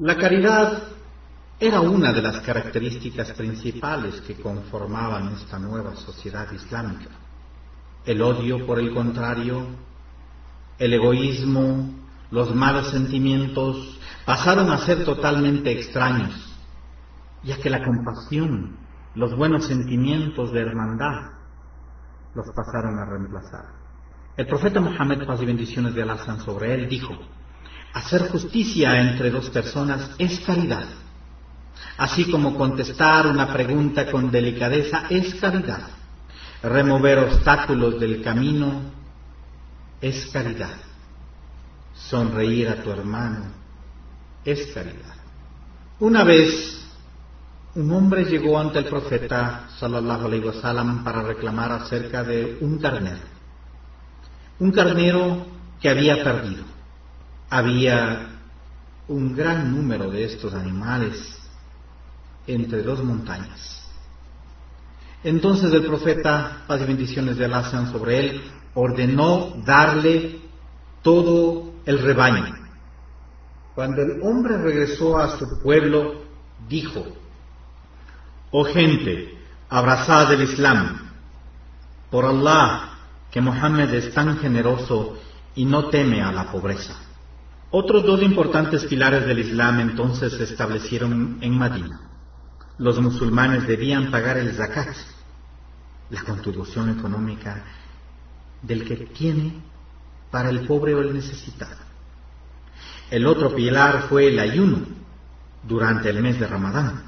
La caridad era una de las características principales que conformaban esta nueva sociedad islámica. El odio, por el contrario, el egoísmo, los malos sentimientos pasaron a ser totalmente extraños, ya que la compasión, los buenos sentimientos de hermandad los pasaron a reemplazar. El profeta Mohammed, paz y bendiciones de Allah sobre él, dijo, hacer justicia entre dos personas es caridad, así como contestar una pregunta con delicadeza es caridad, remover obstáculos del camino es caridad, sonreír a tu hermano es caridad. Una vez un hombre llegó ante el profeta sallallahu alaihi para reclamar acerca de un carnero. Un carnero que había perdido. Había un gran número de estos animales entre dos montañas. Entonces el profeta, paz y bendiciones de Allah sean sobre él, ordenó darle todo el rebaño. Cuando el hombre regresó a su pueblo, dijo, Oh gente, abrazad el Islam. Por Allah, que Mohammed es tan generoso y no teme a la pobreza. Otros dos importantes pilares del Islam entonces se establecieron en Madina. Los musulmanes debían pagar el zakat, la contribución económica del que tiene para el pobre o el necesitado. El otro pilar fue el ayuno durante el mes de Ramadán.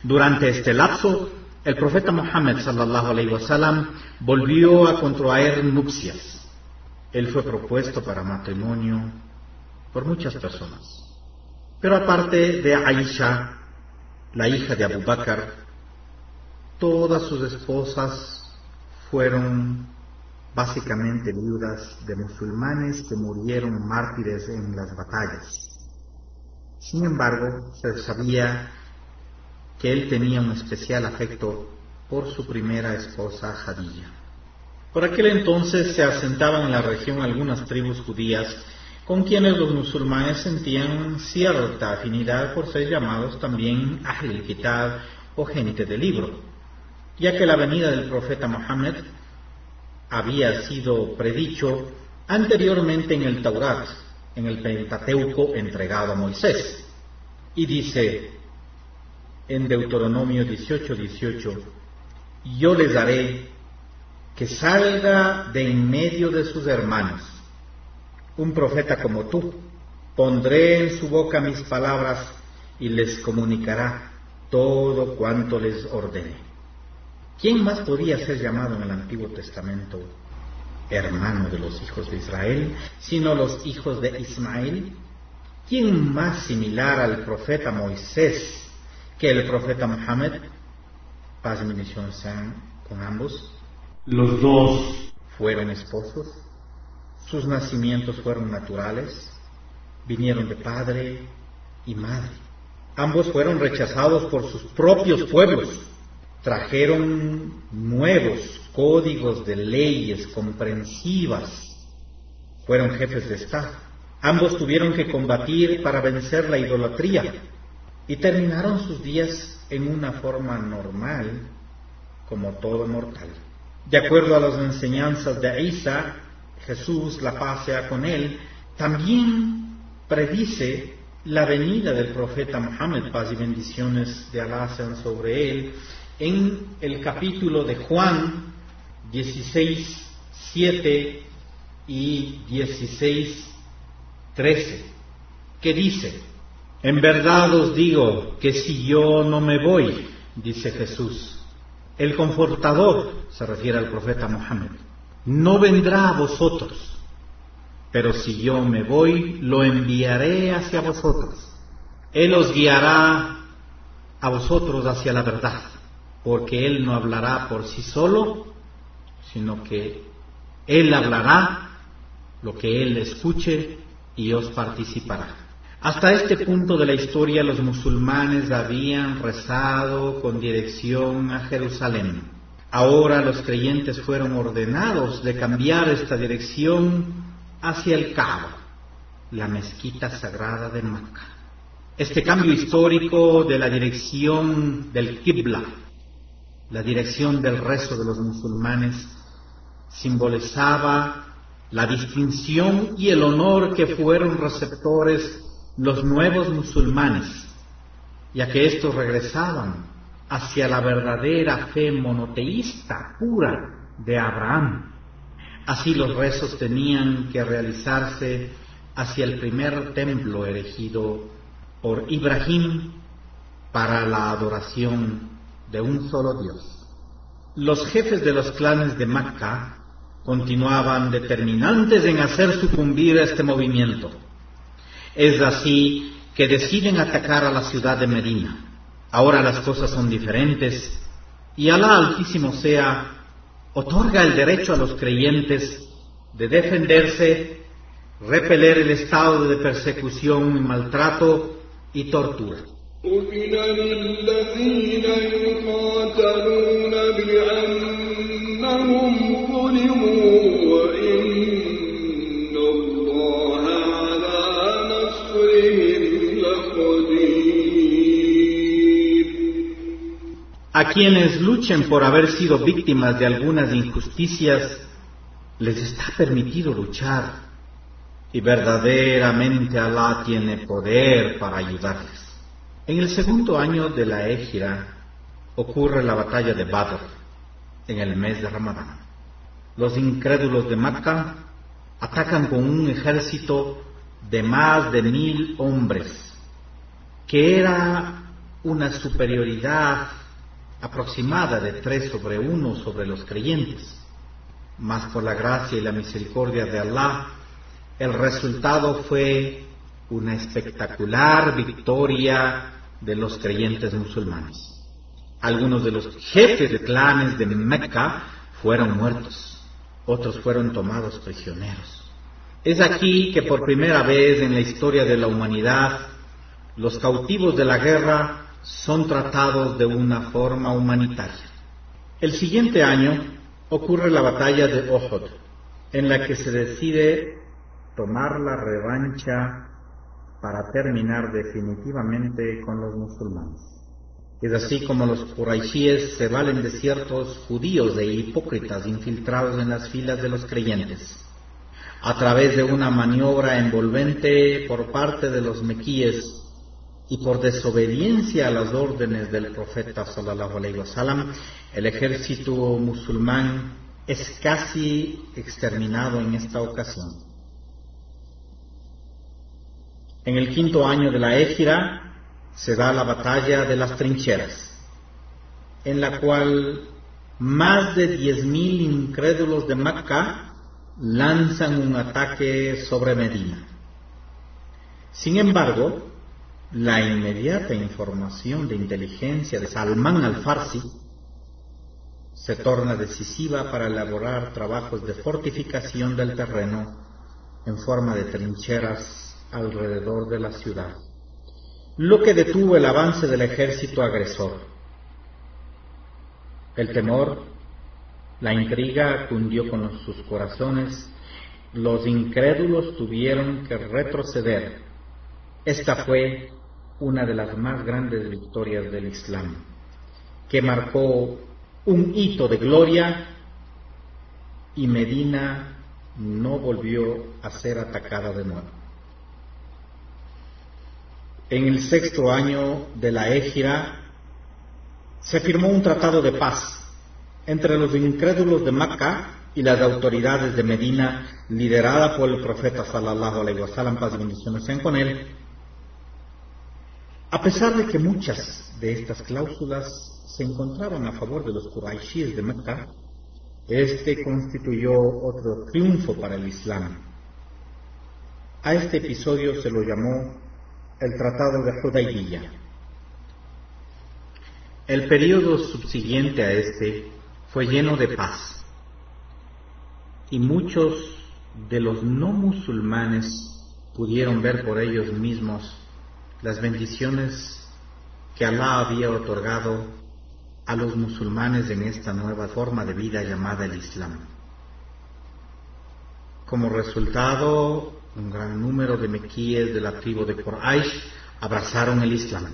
Durante este lapso, el profeta Muhammad sallallahu alaihi wasallam volvió a contraer nupcias. Él fue propuesto para matrimonio por muchas personas. Pero aparte de Aisha, la hija de Abu Bakr, todas sus esposas fueron básicamente viudas de musulmanes que murieron mártires en las batallas. Sin embargo, se sabía que él tenía un especial afecto por su primera esposa Jadilla. Por aquel entonces se asentaban en la región algunas tribus judías con quienes los musulmanes sentían cierta afinidad por ser llamados también Ahl Kitab o gente de libro, ya que la venida del profeta Mohammed había sido predicho anteriormente en el Taurat, en el Pentateuco entregado a Moisés. Y dice, en Deuteronomio 18, 18, yo les daré que salga de en medio de sus hermanos un profeta como tú. Pondré en su boca mis palabras y les comunicará todo cuanto les ordene. ¿Quién más podía ser llamado en el Antiguo Testamento hermano de los hijos de Israel, sino los hijos de Ismael? ¿Quién más similar al profeta Moisés que el profeta Muhammad, paz y bendición sean con ambos, los dos fueron esposos, sus nacimientos fueron naturales, vinieron de padre y madre. Ambos fueron rechazados por sus propios pueblos, trajeron nuevos códigos de leyes comprensivas, fueron jefes de Estado. Ambos tuvieron que combatir para vencer la idolatría, y terminaron sus días en una forma normal, como todo mortal. De acuerdo a las enseñanzas de Isa, Jesús, la paz sea con él, también predice la venida del profeta Muhammad, paz y bendiciones de Alá sean sobre él, en el capítulo de Juan 16, 7 y 16, 13, que dice, en verdad os digo que si yo no me voy, dice Jesús, el confortador, se refiere al profeta Mohammed, no vendrá a vosotros, pero si yo me voy, lo enviaré hacia vosotros. Él os guiará a vosotros hacia la verdad, porque Él no hablará por sí solo, sino que Él hablará lo que Él escuche y os participará. Hasta este punto de la historia los musulmanes habían rezado con dirección a Jerusalén. Ahora los creyentes fueron ordenados de cambiar esta dirección hacia el Kaaba, la mezquita sagrada de Makkah. Este cambio histórico de la dirección del Qibla, la dirección del resto de los musulmanes, simbolizaba la distinción y el honor que fueron receptores los nuevos musulmanes, ya que estos regresaban hacia la verdadera fe monoteísta pura de Abraham. Así los rezos tenían que realizarse hacia el primer templo erigido por Ibrahim para la adoración de un solo Dios. Los jefes de los clanes de Macca continuaban determinantes en hacer sucumbir a este movimiento. Es así que deciden atacar a la ciudad de Medina. Ahora las cosas son diferentes y Alá Altísimo sea otorga el derecho a los creyentes de defenderse, repeler el estado de persecución y maltrato y tortura. A quienes luchen por haber sido víctimas de algunas injusticias, les está permitido luchar y verdaderamente Alá tiene poder para ayudarles. En el segundo año de la Égira ocurre la batalla de Badr en el mes de Ramadán. Los incrédulos de Macca atacan con un ejército de más de mil hombres, que era una superioridad aproximada de tres sobre uno sobre los creyentes. Mas por la gracia y la misericordia de Allah, el resultado fue una espectacular victoria de los creyentes musulmanes. Algunos de los jefes de clanes de Mecca fueron muertos, otros fueron tomados prisioneros. Es aquí que por primera vez en la historia de la humanidad los cautivos de la guerra son tratados de una forma humanitaria. El siguiente año ocurre la batalla de Ohod, en la que se decide tomar la revancha para terminar definitivamente con los musulmanes. Es así como los quraishíes se valen de ciertos judíos e hipócritas infiltrados en las filas de los creyentes. A través de una maniobra envolvente por parte de los mequíes y por desobediencia a las órdenes del profeta sallallahu alaihi wasallam, el ejército musulmán es casi exterminado en esta ocasión. En el quinto año de la Égira se da la batalla de las trincheras, en la cual más de diez mil incrédulos de Macca lanzan un ataque sobre Medina. Sin embargo, la inmediata información de inteligencia de Salman al-Farsi se torna decisiva para elaborar trabajos de fortificación del terreno en forma de trincheras alrededor de la ciudad, lo que detuvo el avance del ejército agresor. El temor, la intriga cundió con sus corazones, los incrédulos tuvieron que retroceder. Esta fue una de las más grandes victorias del Islam, que marcó un hito de gloria y Medina no volvió a ser atacada de nuevo. En el sexto año de la Égira se firmó un tratado de paz entre los incrédulos de Macca y las autoridades de Medina, liderada por el profeta sallallahu alaihi wasallam, paz y bendiciones sean con él, a pesar de que muchas de estas cláusulas se encontraban a favor de los Quraishis de Mecca, este constituyó otro triunfo para el Islam. A este episodio se lo llamó el Tratado de Hudaybiyah. El periodo subsiguiente a este fue lleno de paz y muchos de los no musulmanes pudieron ver por ellos mismos las bendiciones que Alá había otorgado a los musulmanes en esta nueva forma de vida llamada el Islam. Como resultado, un gran número de mequíes de la tribu de Quraysh abrazaron el Islam.